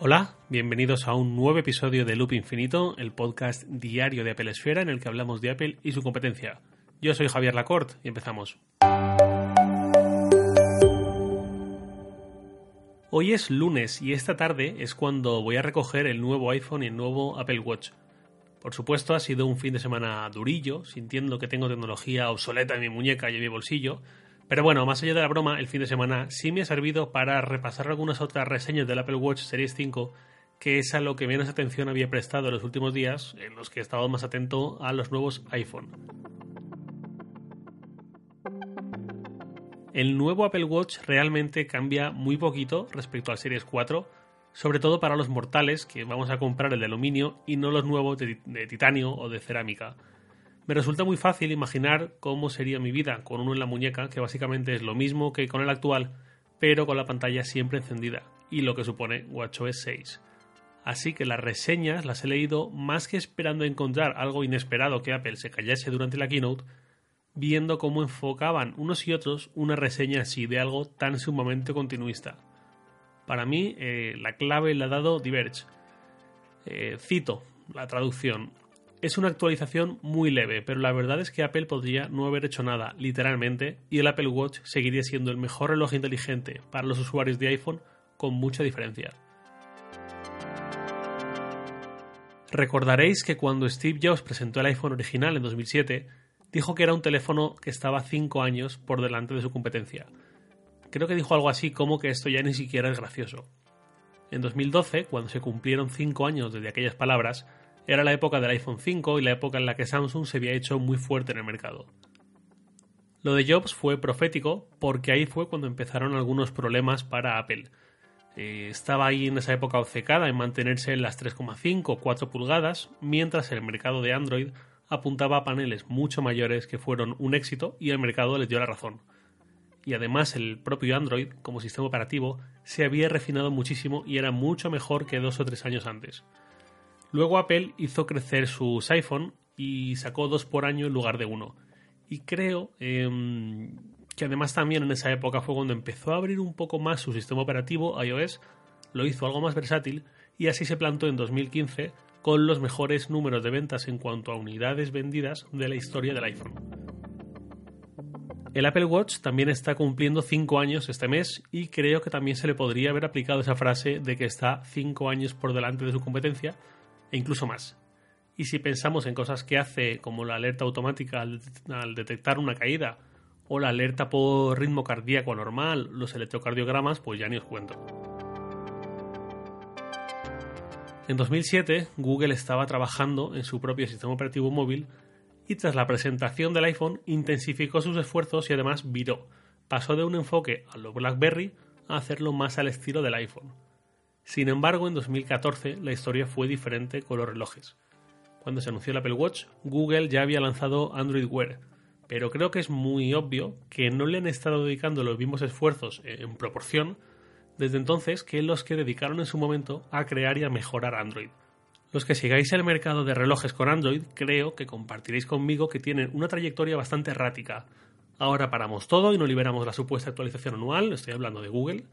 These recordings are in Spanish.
Hola, bienvenidos a un nuevo episodio de Loop Infinito, el podcast diario de Apple Esfera en el que hablamos de Apple y su competencia. Yo soy Javier Lacorte y empezamos. Hoy es lunes y esta tarde es cuando voy a recoger el nuevo iPhone y el nuevo Apple Watch. Por supuesto ha sido un fin de semana durillo, sintiendo que tengo tecnología obsoleta en mi muñeca y en mi bolsillo, pero bueno, más allá de la broma, el fin de semana sí me ha servido para repasar algunas otras reseñas del Apple Watch Series 5, que es a lo que menos atención había prestado en los últimos días, en los que he estado más atento a los nuevos iPhone. El nuevo Apple Watch realmente cambia muy poquito respecto al Series 4, sobre todo para los mortales que vamos a comprar el de aluminio y no los nuevos de, de titanio o de cerámica. Me resulta muy fácil imaginar cómo sería mi vida con uno en la muñeca, que básicamente es lo mismo que con el actual, pero con la pantalla siempre encendida, y lo que supone WatchOS 6. Así que las reseñas las he leído más que esperando encontrar algo inesperado que Apple se callase durante la keynote, viendo cómo enfocaban unos y otros una reseña así de algo tan sumamente continuista. Para mí, eh, la clave la ha dado Diverge. Eh, cito la traducción. Es una actualización muy leve, pero la verdad es que Apple podría no haber hecho nada, literalmente, y el Apple Watch seguiría siendo el mejor reloj inteligente para los usuarios de iPhone con mucha diferencia. Recordaréis que cuando Steve Jobs presentó el iPhone original en 2007, dijo que era un teléfono que estaba 5 años por delante de su competencia. Creo que dijo algo así como que esto ya ni siquiera es gracioso. En 2012, cuando se cumplieron 5 años desde aquellas palabras, era la época del iPhone 5 y la época en la que Samsung se había hecho muy fuerte en el mercado. Lo de Jobs fue profético porque ahí fue cuando empezaron algunos problemas para Apple. Eh, estaba ahí en esa época obcecada en mantenerse en las 3,5 o 4 pulgadas, mientras el mercado de Android apuntaba a paneles mucho mayores que fueron un éxito y el mercado les dio la razón. Y además el propio Android, como sistema operativo, se había refinado muchísimo y era mucho mejor que dos o tres años antes. Luego Apple hizo crecer sus iPhone y sacó dos por año en lugar de uno. Y creo em, que además también en esa época fue cuando empezó a abrir un poco más su sistema operativo iOS, lo hizo algo más versátil y así se plantó en 2015 con los mejores números de ventas en cuanto a unidades vendidas de la historia del iPhone. El Apple Watch también está cumpliendo 5 años este mes y creo que también se le podría haber aplicado esa frase de que está 5 años por delante de su competencia e incluso más. Y si pensamos en cosas que hace como la alerta automática al, detectar una caída o la alerta por ritmo cardíaco anormal, los electrocardiogramas, pues ya ni os cuento. En 2007, Google estaba trabajando en su propio sistema operativo móvil y tras la presentación del iPhone intensificó sus esfuerzos y además viró. Pasó de un enfoque a lo BlackBerry a hacerlo más al estilo del iPhone. Sin embargo, en 2014 la historia fue diferente con los relojes. Cuando se anunció el Apple Watch, Google ya había lanzado Android Wear, pero creo que es muy obvio que no le han estado dedicando los mismos esfuerzos en proporción desde entonces que los que dedicaron en su momento a crear y a mejorar Android. Los que sigáis el mercado de relojes con Android, creo que compartiréis conmigo que tienen una trayectoria bastante errática. Ahora paramos todo y no liberamos la supuesta actualización anual, estoy hablando de Google,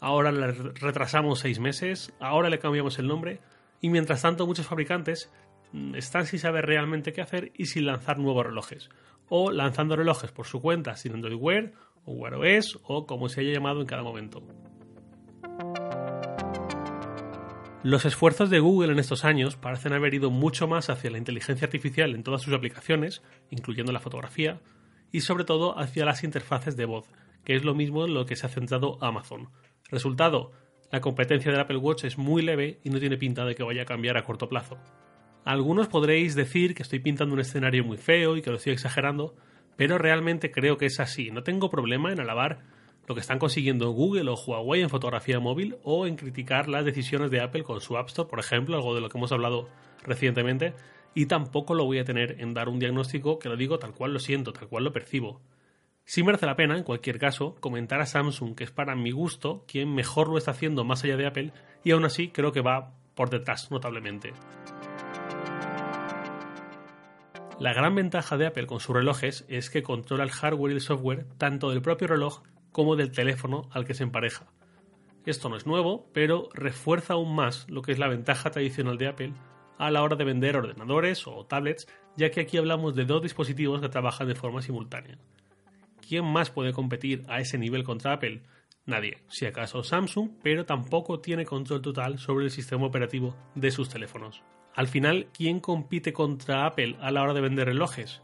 ahora le retrasamos seis meses, ahora le cambiamos el nombre, y mientras tanto muchos fabricantes mm, están sin saber realmente qué hacer y sin lanzar nuevos relojes, o lanzando relojes por su cuenta sin Android Wear o Wear OS o como se haya llamado en cada momento. Los esfuerzos de Google en estos años parecen haber ido mucho más hacia la inteligencia artificial en todas sus aplicaciones, incluyendo la fotografía, y sobre todo hacia las interfaces de voz, que es lo mismo en lo que se ha centrado Amazon, Resultado, la competencia del Apple Watch es muy leve y no tiene pinta de que vaya a cambiar a corto plazo. Algunos podréis decir que estoy pintando un escenario muy feo y que lo estoy exagerando, pero realmente creo que es así. No tengo problema en alabar lo que están consiguiendo Google o Huawei en fotografía móvil o en criticar las decisiones de Apple con su App Store, por ejemplo, algo de lo que hemos hablado recientemente, y tampoco lo voy a tener en dar un diagnóstico que lo digo tal cual lo siento, tal cual lo percibo. Sí merece la pena, en cualquier caso, comentar a Samsung, que es para mi gusto quien mejor lo está haciendo más allá de Apple, y aún así creo que va por detrás notablemente. La gran ventaja de Apple con sus relojes es que controla el hardware y el software tanto del propio reloj como del teléfono al que se empareja. Esto no es nuevo, pero refuerza aún más lo que es la ventaja tradicional de Apple a la hora de vender ordenadores o tablets, ya que aquí hablamos de dos dispositivos que trabajan de forma simultánea. ¿Quién más puede competir a ese nivel contra Apple? Nadie, si acaso Samsung, pero tampoco tiene control total sobre el sistema operativo de sus teléfonos. Al final, ¿quién compite contra Apple a la hora de vender relojes?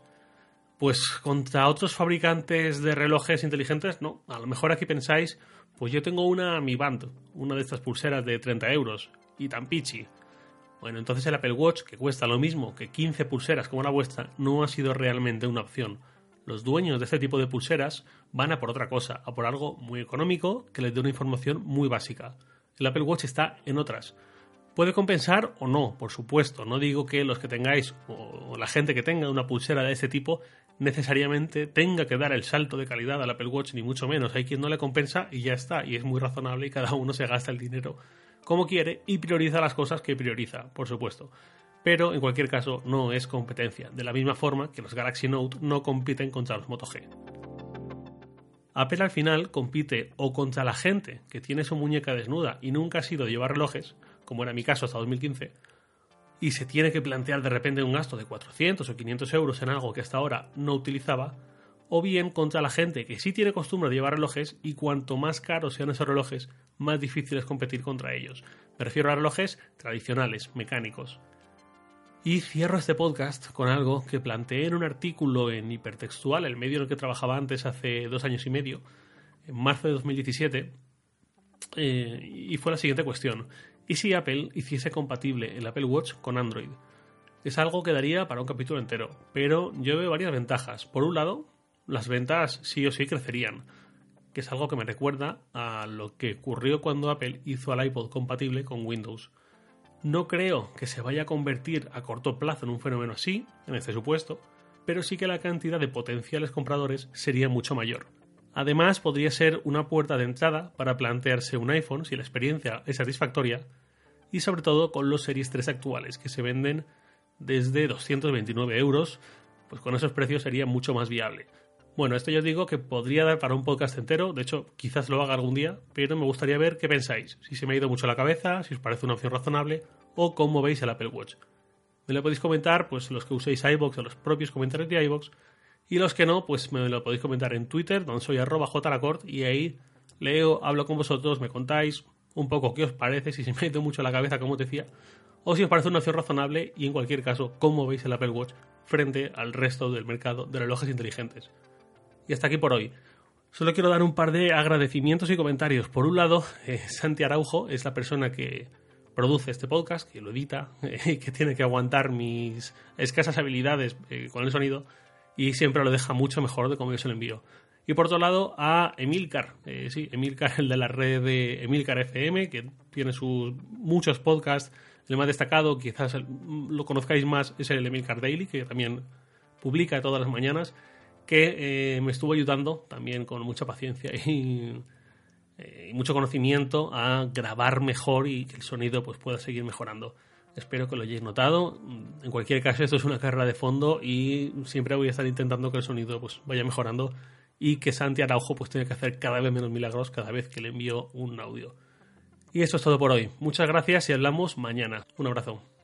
Pues contra otros fabricantes de relojes inteligentes, no. A lo mejor aquí pensáis, pues yo tengo una Mi Band, una de estas pulseras de 30 euros, y tan pichi. Bueno, entonces el Apple Watch, que cuesta lo mismo que 15 pulseras como la vuestra, no ha sido realmente una opción. Los dueños de este tipo de pulseras van a por otra cosa, a por algo muy económico que les dé una información muy básica. El Apple Watch está en otras. Puede compensar o no, por supuesto. No digo que los que tengáis o la gente que tenga una pulsera de ese tipo necesariamente tenga que dar el salto de calidad al Apple Watch, ni mucho menos. Hay quien no le compensa y ya está. Y es muy razonable y cada uno se gasta el dinero como quiere y prioriza las cosas que prioriza, por supuesto. Pero en cualquier caso no es competencia, de la misma forma que los Galaxy Note no compiten contra los Moto G. Apple al final compite o contra la gente que tiene su muñeca desnuda y nunca ha sido llevar relojes, como era mi caso hasta 2015, y se tiene que plantear de repente un gasto de 400 o 500 euros en algo que hasta ahora no utilizaba, o bien contra la gente que sí tiene costumbre de llevar relojes y cuanto más caros sean esos relojes, más difícil es competir contra ellos. Me refiero a relojes tradicionales, mecánicos. Y cierro este podcast con algo que planteé en un artículo en Hipertextual, el medio en el que trabajaba antes hace dos años y medio, en marzo de 2017, eh, y fue la siguiente cuestión. ¿Y si Apple hiciese compatible el Apple Watch con Android? Es algo que daría para un capítulo entero, pero yo veo varias ventajas. Por un lado, las ventas sí o sí crecerían, que es algo que me recuerda a lo que ocurrió cuando Apple hizo al iPod compatible con Windows. No creo que se vaya a convertir a corto plazo en un fenómeno así, en este supuesto, pero sí que la cantidad de potenciales compradores sería mucho mayor. Además, podría ser una puerta de entrada para plantearse un iPhone si la experiencia es satisfactoria y sobre todo con los Series 3 actuales que se venden desde 229 euros, pues con esos precios sería mucho más viable. Bueno, esto yo digo que podría dar para un podcast entero, de hecho quizás lo haga algún día, pero me gustaría ver qué pensáis, si se me ha ido mucho la cabeza, si os parece una opción razonable o cómo veis el Apple Watch. Me lo podéis comentar, pues los que uséis iBox o los propios comentarios de iBox, y los que no, pues me lo podéis comentar en Twitter, donde soy arroba jlacort, y ahí leo, hablo con vosotros, me contáis un poco qué os parece, si se me ha ido mucho la cabeza, como os decía, o si os parece una opción razonable, y en cualquier caso, cómo veis el Apple Watch frente al resto del mercado de relojes inteligentes. Y hasta aquí por hoy. Solo quiero dar un par de agradecimientos y comentarios. Por un lado, eh, Santi Araujo es la persona que produce este podcast, que lo edita, eh, que tiene que aguantar mis escasas habilidades eh, con el sonido y siempre lo deja mucho mejor de como yo se lo envío. Y por otro lado, a Emilcar, sí, Emilcar, el de la red de Emilcar FM, que tiene sus muchos podcasts. El más destacado, quizás lo conozcáis más, es el Emilcar Daily, que también publica todas las mañanas que eh, me estuvo ayudando también con mucha paciencia y, eh, y, mucho conocimiento a grabar mejor y que el sonido pues, pueda seguir mejorando. Espero que lo hayáis notado. En cualquier caso, esto es una carrera de fondo y siempre voy a estar intentando que el sonido pues, vaya mejorando y que Santi Araujo pues, tenga que hacer cada vez menos milagros cada vez que le envío un audio. Y esto es todo por hoy. Muchas gracias y hablamos mañana. Un abrazo.